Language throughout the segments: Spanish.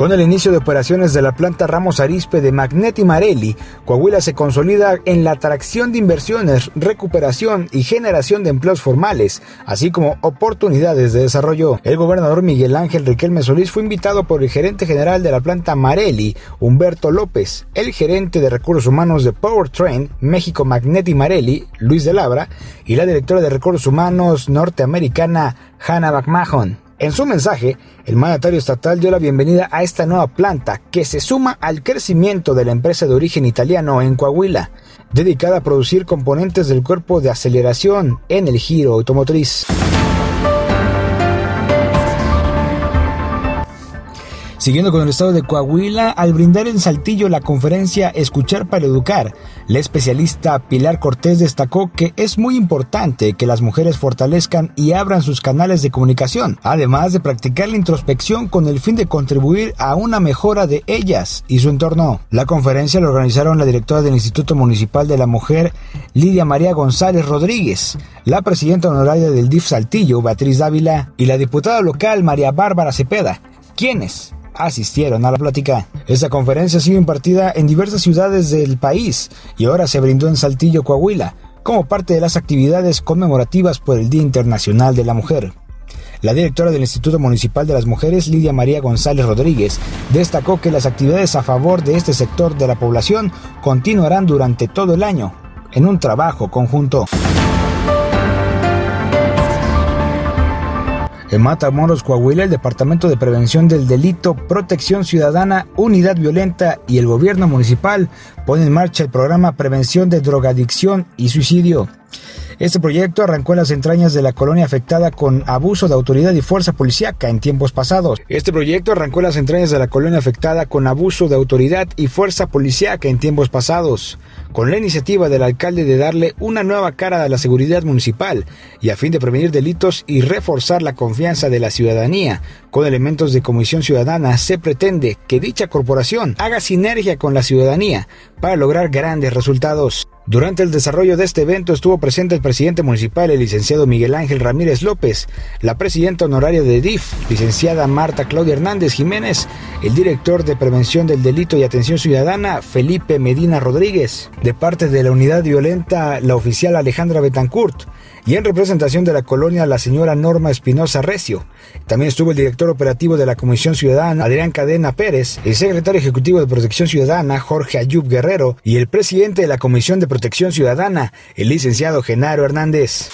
Con el inicio de operaciones de la planta Ramos Arispe de Magneti Marelli, Coahuila se consolida en la atracción de inversiones, recuperación y generación de empleos formales, así como oportunidades de desarrollo. El gobernador Miguel Ángel Riquelme Solís fue invitado por el gerente general de la planta Marelli, Humberto López, el gerente de recursos humanos de Powertrain México Magneti Marelli, Luis de Labra, y la directora de recursos humanos norteamericana Hannah McMahon. En su mensaje, el mandatario estatal dio la bienvenida a esta nueva planta que se suma al crecimiento de la empresa de origen italiano en Coahuila, dedicada a producir componentes del cuerpo de aceleración en el giro automotriz. Siguiendo con el estado de Coahuila, al brindar en Saltillo la conferencia Escuchar para Educar, la especialista Pilar Cortés destacó que es muy importante que las mujeres fortalezcan y abran sus canales de comunicación, además de practicar la introspección con el fin de contribuir a una mejora de ellas y su entorno. La conferencia la organizaron la directora del Instituto Municipal de la Mujer, Lidia María González Rodríguez, la presidenta honoraria del DIF Saltillo, Beatriz Dávila, y la diputada local María Bárbara Cepeda, quienes asistieron a la plática. Esta conferencia ha sido impartida en diversas ciudades del país y ahora se brindó en Saltillo, Coahuila, como parte de las actividades conmemorativas por el Día Internacional de la Mujer. La directora del Instituto Municipal de las Mujeres, Lidia María González Rodríguez, destacó que las actividades a favor de este sector de la población continuarán durante todo el año, en un trabajo conjunto. En Matamoros, Coahuila, el Departamento de Prevención del Delito, Protección Ciudadana, Unidad Violenta y el Gobierno Municipal ponen en marcha el programa Prevención de Drogadicción y Suicidio. Este proyecto arrancó en las entrañas de la colonia afectada con abuso de autoridad y fuerza policíaca en tiempos pasados. Este proyecto arrancó en las entrañas de la colonia afectada con abuso de autoridad y fuerza policíaca en tiempos pasados, con la iniciativa del alcalde de darle una nueva cara a la seguridad municipal y a fin de prevenir delitos y reforzar la confianza de la ciudadanía. Con elementos de comisión ciudadana se pretende que dicha corporación haga sinergia con la ciudadanía para lograr grandes resultados. Durante el desarrollo de este evento estuvo presente el presidente municipal, el licenciado Miguel Ángel Ramírez López, la presidenta honoraria de DIF, licenciada Marta Claudia Hernández Jiménez, el director de Prevención del Delito y Atención Ciudadana, Felipe Medina Rodríguez, de parte de la unidad violenta, la oficial Alejandra Betancourt, y en representación de la colonia la señora Norma Espinosa Recio. También estuvo el director operativo de la Comisión Ciudadana, Adrián Cadena Pérez, el secretario ejecutivo de Protección Ciudadana, Jorge Ayub Guerrero, y el presidente de la Comisión de Protección Ciudadana, el licenciado Genaro Hernández.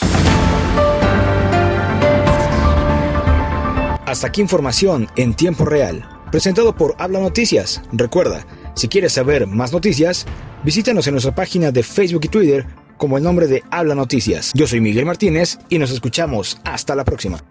Hasta aquí información en tiempo real, presentado por Habla Noticias. Recuerda, si quieres saber más noticias, visítanos en nuestra página de Facebook y Twitter como el nombre de Habla Noticias. Yo soy Miguel Martínez y nos escuchamos hasta la próxima.